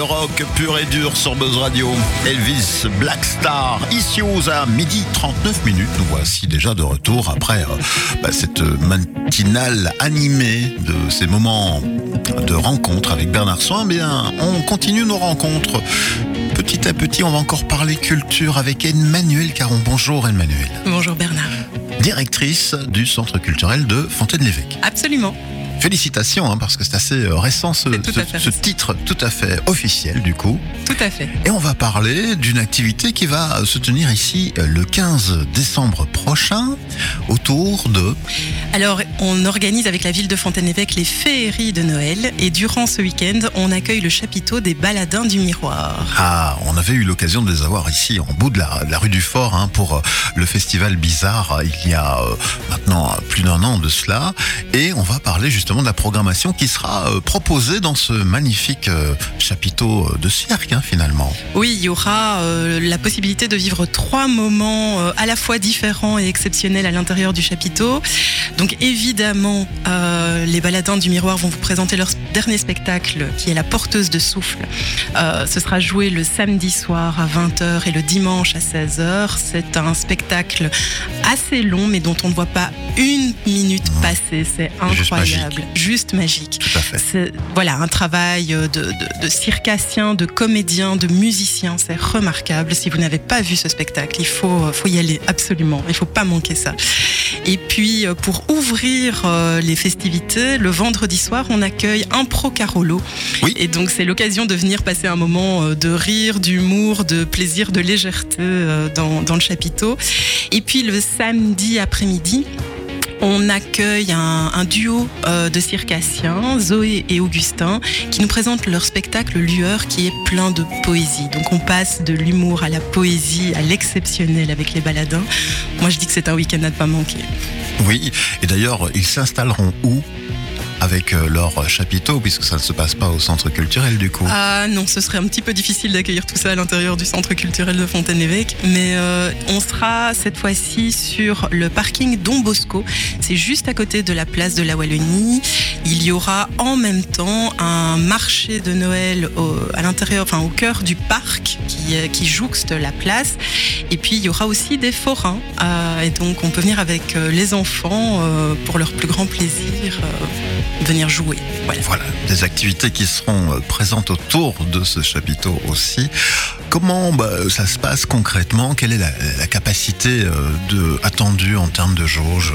le rock pur et dur sur Buzz Radio. Elvis Black Star, ici aux à midi 39 minutes. Nous voici déjà de retour après euh, bah, cette matinale animée de ces moments de rencontre avec Bernard Soin. Bien, on continue nos rencontres. Petit à petit, on va encore parler culture avec Emmanuel Caron. Bonjour Emmanuel. Bonjour Bernard. Directrice du Centre culturel de Fontaine-l'Évêque. Absolument. Félicitations, hein, parce que c'est assez euh, récent ce, tout titre tout à fait officiel du coup. Tout à fait. Et on va parler d'une activité qui va se tenir ici euh, le 15 décembre prochain autour de... Alors, on organise avec la ville de Fontaine-l'Évêque les féeries de Noël et durant ce week-end, on accueille le chapiteau des baladins du miroir. Ah, on avait eu l'occasion de les avoir ici en bout de la, de la rue du Fort hein, pour euh, le festival Bizarre euh, il y a euh, maintenant euh, plus d'un an de cela. Et on va parler justement de la programmation qui sera euh, proposée dans ce magnifique euh, chapiteau euh, de cirque hein, finalement. Oui, il y aura la possibilité de vivre trois moments à la fois différents et exceptionnels à l'intérieur du chapiteau. Donc évidemment, les baladins du miroir vont vous présenter leur dernier spectacle qui est La porteuse de souffle. Ce sera joué le samedi soir à 20h et le dimanche à 16h. C'est un spectacle assez long mais dont on ne voit pas une minute passer. C'est Juste incroyable. Juste magique. Tout à fait. C'est voilà un travail de, de, de circassien, de comédien, de musicien. C'est remarquable. Si vous n'avez pas vu ce spectacle, il faut, faut y aller absolument. Il faut pas manquer ça. Et puis euh, pour ouvrir euh, les festivités, le vendredi soir, on accueille un pro Carolo. Oui. Et donc c'est l'occasion de venir passer un moment euh, de rire, d'humour, de plaisir, de légèreté euh, dans, dans le chapiteau. Et puis le samedi après-midi, on accueille un, duo euh, de circassiens, Zoé et Augustin, qui nous présentent leur spectacle Lueur qui est plein de poésie. Donc on passe de l'humour à la poésie, à l'exceptionnel avec les baladins. Moi je dis que c'est un week-end à ne pas manquer. Oui, et d'ailleurs, ils s'installeront où? Avec euh, leur chapiteau, puisque ça ne se passe pas au centre culturel du coup. Ah non, ce serait un petit peu difficile d'accueillir tout ça à l'intérieur du centre culturel de Fontaine-l'Évêque, mais euh, on sera cette fois-ci sur le parking Don Bosco. C'est juste à côté de la place de la Wallonie. Il y aura en même temps un marché de Noël au, à l'intérieur, enfin au cœur du parc qui, euh, jouxte la place. Et puis il y aura aussi des forains. Et donc on peut venir avec les enfants pour leur plus grand plaisir, venir jouer. Voilà. Voilà, des activités qui seront euh, présentes autour de ce chapiteau aussi. Comment bah, ça se passe concrètement? Quelle est la, la capacité euh, de, attendue en termes de jauge?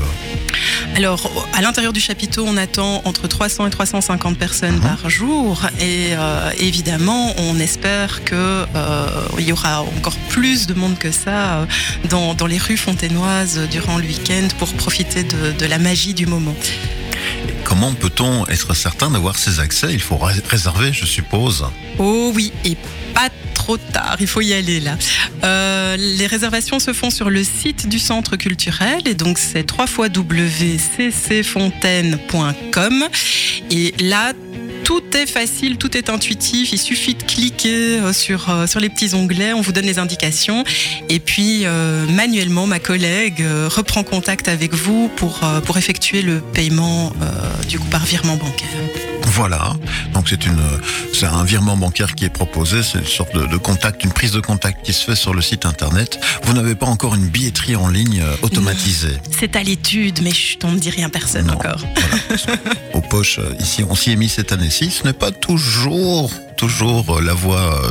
Alors, à l'intérieur du chapiteau, on attend entre 300 et 350 personnes Mhm. par jour. Et euh, évidemment, on espère que euh, il y aura encore plus de monde que ça euh, dans, dans les rues fontainoises durant le week-end pour profiter de, de la magie du moment. Comment peut-on être certain d'avoir ces accès? Il faut ré- réserver, je suppose. Oh oui, et pas trop tard, il faut y aller là. Euh, les réservations se font sur le site du centre culturel et donc c'est www.ccfontaine.com et là tout est facile, tout est intuitif. Il suffit de cliquer euh, sur, euh, sur les petits onglets, on vous donne les indications. Et puis, manuellement, ma collègue reprend contact avec vous pour, pour effectuer le paiement du coup par virement bancaire. Voilà, donc c'est une, c'est un virement bancaire qui est proposé, c'est une sorte de, de contact, une prise de contact qui se fait sur le site internet. Vous n'avez pas encore une billetterie en ligne euh, automatisée. C'est à l'étude, mais chut, on ne dit rien à personne Non. encore. Voilà, aux poches, euh, ici, on s'y est mis cette année-ci. Ce n'est pas toujours, toujours euh, la voie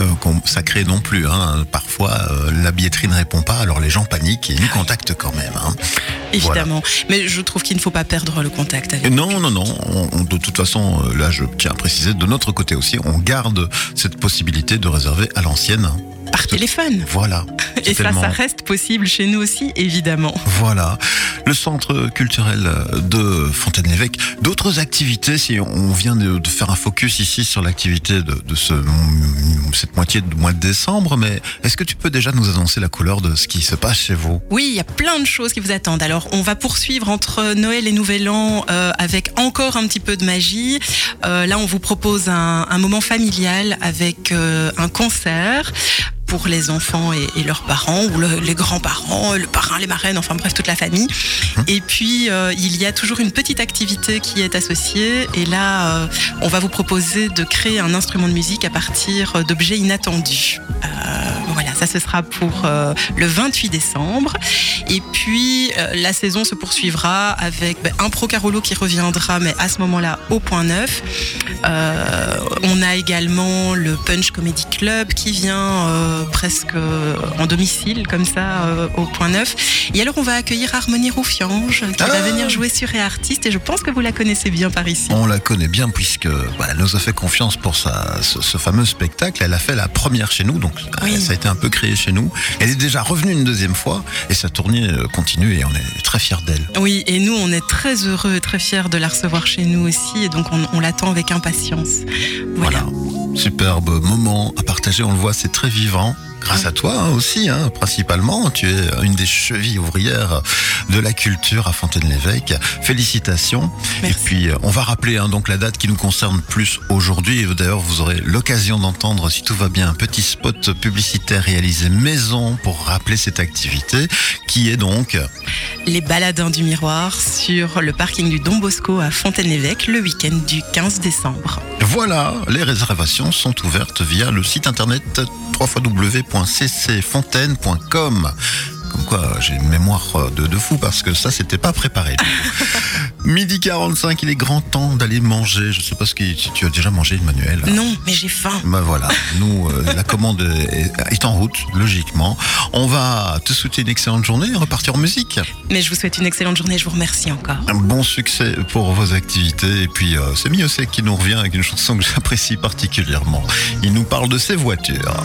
euh, sacrée non plus. Hein. Parfois, euh, la billetterie ne répond pas, alors les gens paniquent et nous contactent quand même. hein. Évidemment. Mais je trouve qu'il ne faut pas perdre le contact avec non, non, non. on- on- de toute façon, euh, là, je tiens à préciser, de notre côté aussi, on garde cette possibilité de réserver à l'ancienne. par téléphone. Voilà. Et ça, Tellement- ça reste possible chez nous aussi, évidemment. Voilà, le centre culturel de Fontaine-l'Évêque. D'autres activités, si on vient de, faire un focus ici sur l'activité de, de ce, cette moitié de mois de décembre, mais est-ce que tu peux déjà nous annoncer la couleur de ce qui se passe chez vous? Oui, il y a plein de choses qui vous attendent. Alors, on va poursuivre entre Noël et Nouvel An euh, avec encore un petit peu de magie. Euh, là, on vous propose un, un moment familial avec euh, un concert. Pour les enfants et, et leurs parents, ou le- les grands-parents, le parrain, les marraines, enfin bref, toute la famille. Et puis, euh, il y a toujours une petite activité qui est associée. Et là, euh, on va vous proposer de créer un instrument de musique à partir d'objets inattendus. Euh, ça ce sera pour euh, le 28 décembre. Et puis, euh, la saison se poursuivra avec ben, un Pro Carolo qui reviendra, mais à ce moment-là, au point neuf. Euh, on a également le Punch Comedy Club qui vient presque en domicile, comme ça, au point neuf. Et alors, on va accueillir Harmonie Roufiange qui va Ah venir jouer sur Artiste. Et je pense que vous la connaissez bien par ici. On la connaît bien puisque bah, elle nous a fait confiance pour sa, ce, ce fameux spectacle. Elle a fait la première chez nous, donc Oui. ça a été un peu créé chez nous. Elle est déjà revenue une deuxième fois et sa tournée euh, continue et on est très fiers d'elle. Oui, et nous, on est très heureux et très fiers de la recevoir chez nous aussi. Et donc, on, on l'attend avec impatience. Voilà. Voilà. Superbe moment à partager, on le voit, c'est très vivant. Grâce à toi hein, aussi, hein, principalement. Tu es une des chevilles ouvrières de la culture à Fontaine-l'Évêque. Félicitations. Merci. Et puis, euh, on va rappeler hein, donc la date qui nous concerne plus aujourd'hui. D'ailleurs, vous aurez l'occasion d'entendre, si tout va bien, un petit spot publicitaire réalisé maison pour rappeler cette activité, qui est donc Les baladins du miroir sur le parking du Don Bosco à Fontaine-l'Évêque le week-end du 15 décembre. Voilà, les réservations sont ouvertes via le site internet www.ccfontaine.com. Comme quoi, j'ai une mémoire de, de fou parce que ça, c'était pas préparé. Midi 45, il est grand temps d'aller manger. Je sais pas ce que si tu as déjà mangé, Emmanuel. Non, mais j'ai faim. Ben voilà, nous, euh, la commande est, est en route, logiquement. On va te souhaiter une excellente journée et repartir en musique. Mais je vous souhaite une excellente journée. Je vous remercie encore. Un bon succès pour vos activités. Et puis, euh, c'est Miosek qui nous revient avec une chanson que j'apprécie particulièrement. Il nous parle de ses voitures.